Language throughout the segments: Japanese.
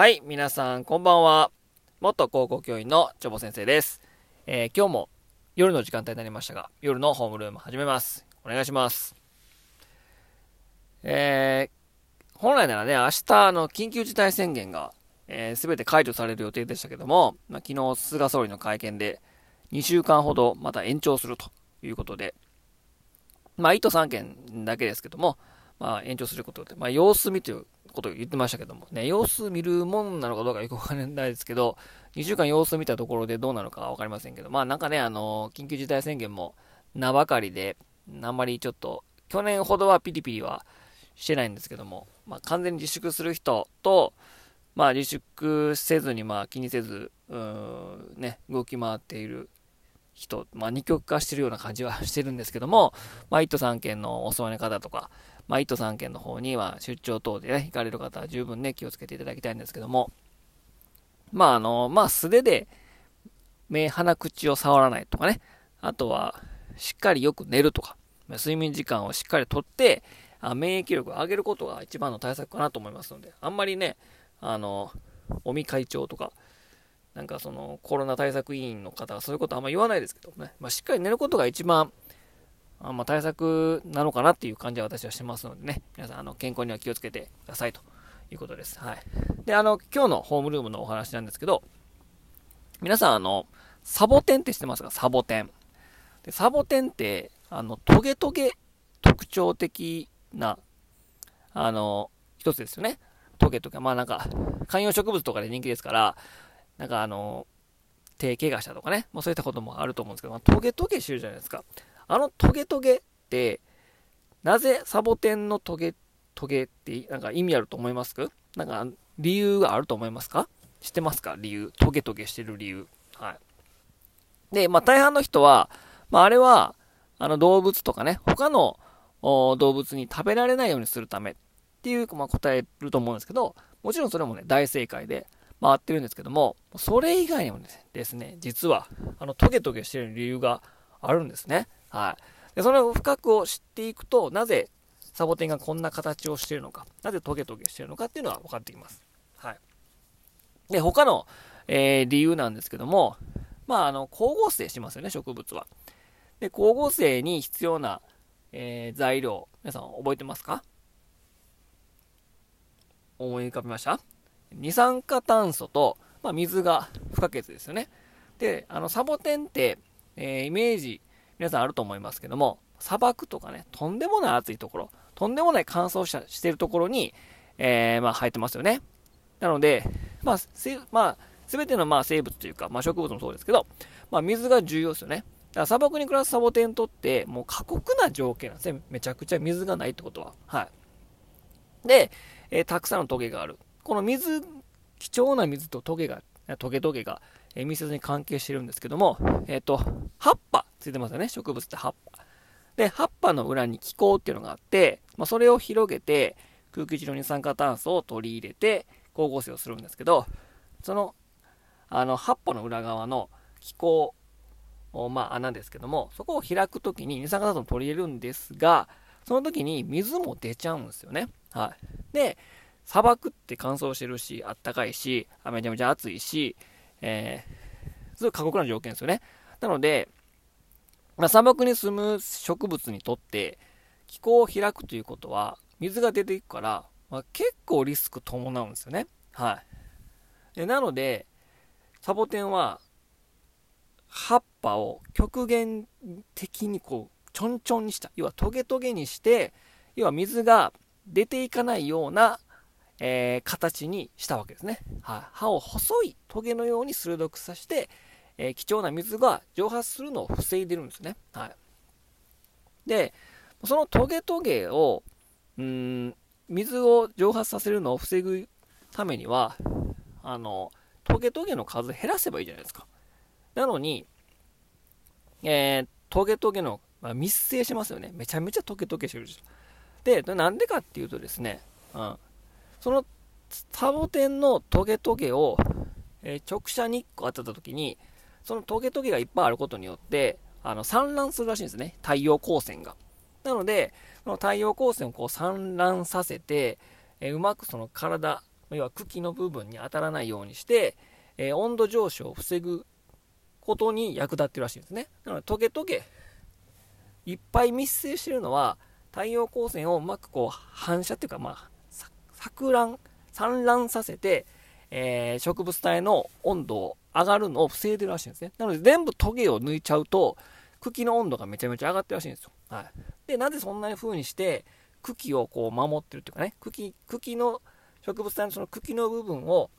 はい、皆さんこんばんは。元高校教員のチョボ先生です。えー、今日も夜の時間帯になりましたが、夜のホームルーム始めます。お願いします。えー、本来ならね、明日の緊急事態宣言が、えー、全て解除される予定でしたけども、まあ、昨日菅総理の会見で2週間ほどまた延長するということで、まあ、1都3県だけですけども、まあ、延長することで、まあ、様子見ということを言ってましたけども、ね、様子見るもんなのかどうかよくわからないですけど、2週間様子見たところでどうなのかわかりませんけど、まあなんかね、あの、緊急事態宣言も名ばかりで、あんまりちょっと、去年ほどはピリピリはしてないんですけども、まあ完全に自粛する人と、まあ自粛せずに、まあ気にせず、うん、ね、動き回っている人、まあ二極化してるような感じはしてるんですけども、まあ1都3県のお住まいの方とか、まあ、1都3県の方には出張等でね、行かれる方は十分ね、気をつけていただきたいんですけども、まあ、あの、まあ、素手で目、鼻、口を触らないとかね、あとは、しっかりよく寝るとか、睡眠時間をしっかりとって、あ免疫力を上げることが一番の対策かなと思いますので、あんまりね、あの、尾身会長とか、なんかそのコロナ対策委員の方がそういうことあんま言わないですけどね、まあ、しっかり寝ることが一番あまあ、対策なのかなっていう感じは私はしてますのでね、皆さん、あの、健康には気をつけてくださいということです。はい。で、あの、今日のホームルームのお話なんですけど、皆さん、あの、サボテンって知ってますか？サボテン。で、サボテンって、あの、トゲトゲ特徴的な、あの、一つですよね。トゲトゲ。まあなんか、観葉植物とかで人気ですから、なんかあの、手怪我したとかね、まあそういったこともあると思うんですけど、まあ、トゲトゲしてるじゃないですか。あのトゲトゲって、なぜサボテンのトゲトゲってなんか意味あると思います？かなんか理由があると思いますか？知ってますか？理由。トゲトゲしてる理由。はい。で、まあ大半の人は、まああれは、あの動物とかね、他の動物に食べられないようにするためっていう、まあ、答えると思うんですけど、もちろんそれもね、大正解で回ってるんですけども、それ以外にもですね、実は、あのトゲトゲしてる理由があるんですね。はい。で、その深くを知っていくと、なぜサボテンがこんな形をしているのか、なぜトゲトゲしているのかっていうのは分かってきます。はい。で、他の、えー、理由なんですけども、まあ、あの、光合成しますよね、植物は。で、光合成に必要な、えー、材料、皆さん覚えてますか？思い浮かびました？二酸化炭素と、まあ、水が不可欠ですよね。で、あの、サボテンって、えー、イメージ皆さんあると思いますけども、砂漠とかね、とんでもない暑いところ、とんでもない乾燥したしてるところに、えー、まあ、生えてますよね。なので、まあ、せまあ、全てのまあ生物というか、まあ、植物もそうですけど、まあ、水が重要ですよね。だから砂漠に暮らすサボテンにとって、もう過酷な条件なんですね。めちゃくちゃ水がないってことは。はい。で、えー、たくさんのトゲがある。この水、貴重な水とトゲが、トゲトゲが、えー、密接に関係してるんですけども、えっ、ー、と、葉っぱついてますよね。植物って葉っぱ。で、葉っぱの裏に気孔っていうのがあって、まあ、それを広げて、空気中の二酸化炭素を取り入れて、光合成をするんですけど、その、あの、葉っぱの裏側の気孔、まあ、穴ですけども、そこを開くときに二酸化炭素を取り入れるんですが、その時に水も出ちゃうんですよね。はい。で、砂漠って乾燥してるし、あったかいし、めちゃめちゃ暑いし、えー、すごい過酷な条件ですよね。なので、まあ、砂漠に住む植物にとって気候を開くということは水が出ていくから、まあ、結構リスク伴うんですよね。はい。でなので、サボテンは葉っぱを極限的にこうちょんちょんにした、要はトゲトゲにして、要は水が出ていかないような、えー、形にしたわけですね。はい。葉を細いトゲのように鋭くさして、えー、貴重な水が蒸発するのを防いでるんですね。はい。で、そのトゲトゲを、うん、水を蒸発させるのを防ぐためには、あの、トゲトゲの数減らせばいいじゃないですか。なのに、えー、トゲトゲの、まあ、密生しますよね。めちゃめちゃトゲトゲしてるでしょ。で、なんでかっていうとですね、うん、そのサボテンのトゲトゲを、えー、直射日光当たった時に、そのトゲトゲがいっぱいあることによって、あの、産卵するらしいんですね。太陽光線が。なので、その太陽光線をこう産卵させて、えうまくその体要は茎の部分に当たらないようにして、えー、温度上昇を防ぐことに役立ってるらしいんですね。なので、トゲトゲ、いっぱい密生してるのは、太陽光線をうまくこう反射っていうか、まあ、錯乱、散乱させて、えー、植物体の温度を上がるのを防いでるらしいんですね。なので全部トゲを抜いちゃうと、茎の温度がめちゃめちゃ上がってるらしいんですよ。はい。で、なぜそんな風にして、茎をこう守ってるっていうかね、茎、茎の、植物体のその茎の部分を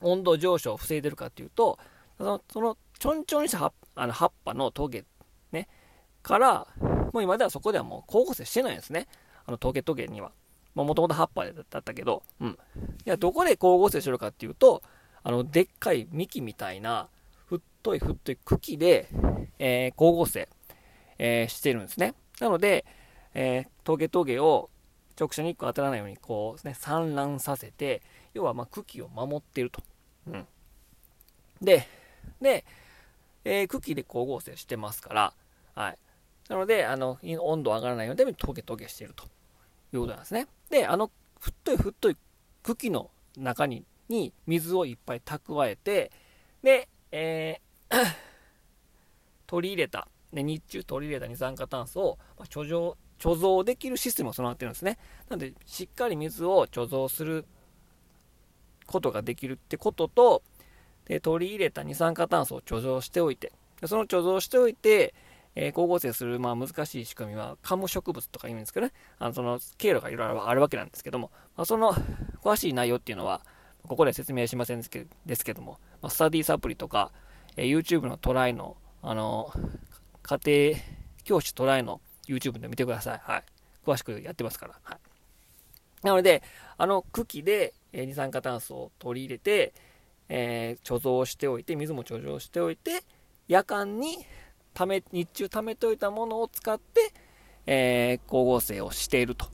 温度上昇を防いでるかっていうと、その、そのちょんちょんした葉あの葉っぱのトゲ、ね、から、もう今ではそこではもう光合成してないんですね。あのトゲトゲには。もともと葉っぱだったけど、うん。いや、どこで光合成するかっていうと、あの、でっかい幹みたいな、太い太い茎で、えー、光合成、えー、してるんですね。なので、えー、トゲトゲを直射日光当たらないように、こうですね、散乱させて、要はま茎を守ってると。うん。で、で、えー、茎で光合成してますから、はい。なので、あの、温度上がらないようにトゲトゲしてるということなんですね。で、あの、太い太い茎の中にに水をいっぱい蓄えて、で、えー、取り入れた、ね、日中取り入れた二酸化炭素を、貯蔵、貯蔵できるシステムを備わってるんですね。なので、しっかり水を貯蔵することができるってことと、で取り入れた二酸化炭素を貯蔵しておいて、その貯蔵しておいて、えー、光合成する、まあ、難しい仕組みは、カム植物とか言うんですけどね、あのその経路がいろいろあるわけなんですけども、まあ、その詳しい内容っていうのは、ここで説明しませんですけですけども、まあ、スタディサプリとか、えー、YouTube のトライの、あの、家庭教師トライの YouTube で見てください。はい。詳しくやってますから。はい。なので、あの茎で、え二酸化炭素を取り入れて、えー、貯蔵しておいて、水も貯蔵しておいて、夜間にため、日中貯めておいたものを使って、えー、光合成をしていると。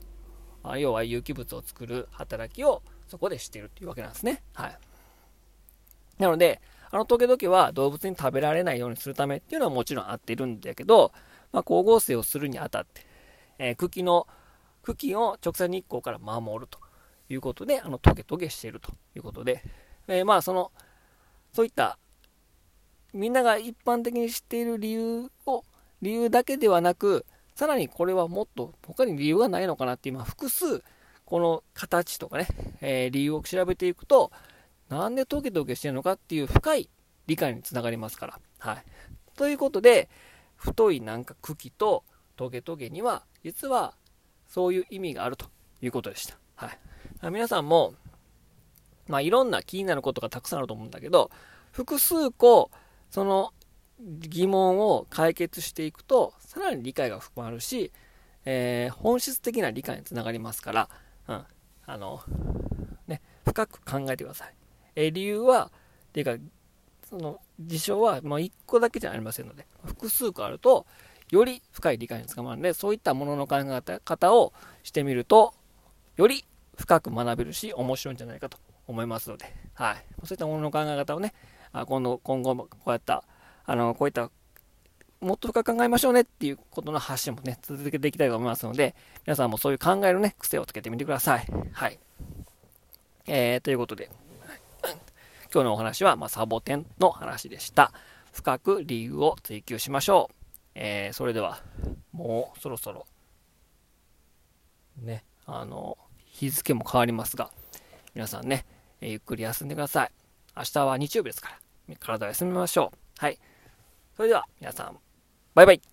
あ要は有機物を作る働きをそこでしているっていうわけなんですね。はい。なので、あのトゲトゲは動物に食べられないようにするためっていうのはもちろんあっているんだけど、まあ、光合成をするにあたって、えー、茎の、茎を直射日光から守るということで、あのトゲトゲしているということで、えー、まあその、そういったみんなが一般的に知っている理由を、理由だけではなく、さらにこれはもっと他に理由がないのかなって今複数この形とかね、えー、理由を調べていくと、なんでトゲトゲしてるのかっていう深い理解につながりますから。はい。ということで、太いなんか茎とトゲトゲには、実はそういう意味があるということでした。はい。皆さんも、まあ、いろんな気になることがたくさんあると思うんだけど、複数個、その疑問を解決していくと、さらに理解が深まるし、えー、本質的な理解につながりますから、うん。あの、ね、深く考えてください。え理由は、っていうか、その事象は、ま、1個だけじゃありませんので、複数個あると、より深い理解につかまるので、そういったものの考え方をしてみると、より深く学べるし、面白いんじゃないかと思いますので、はい。そういったものの考え方をね、あ今度、今後もこうやった、あの、こういったもっと深く考えましょうねっていうことの発信もね、続けていきたいと思いますので、皆さんもそういう考えるね、癖をつけてみてください。はい。えー、ということで、今日のお話は、まあ、サボテンの話でした。深く理由を追求しましょう。えー、それでは、もうそろそろ、ね、あの、日付も変わりますが、皆さんね、えー、ゆっくり休んでください。明日は日曜日ですから、体を休めましょう。はい。それでは、皆さん、バイバイ。